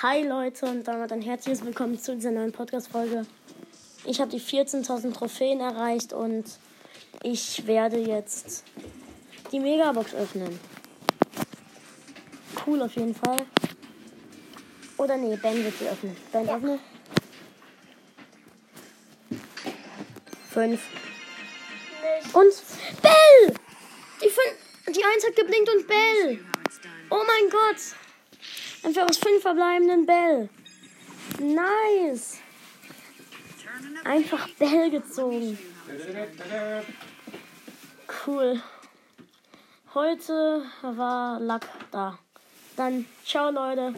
Hi Leute und damit ein herzliches Willkommen zu dieser neuen Podcast-Folge. Ich habe die 14.000 Trophäen erreicht und ich werde jetzt die Megabox öffnen. Cool auf jeden Fall. Oder nee, Ben wird sie öffnen. Ben ja. öffne. Fünf. Und Bell! Die, fünf, die Eins hat geblinkt und Bell. Oh mein Gott. Einfach aus fünf verbleibenden Bell. Nice. Einfach Bell gezogen. Cool. Heute war Luck da. Dann ciao Leute.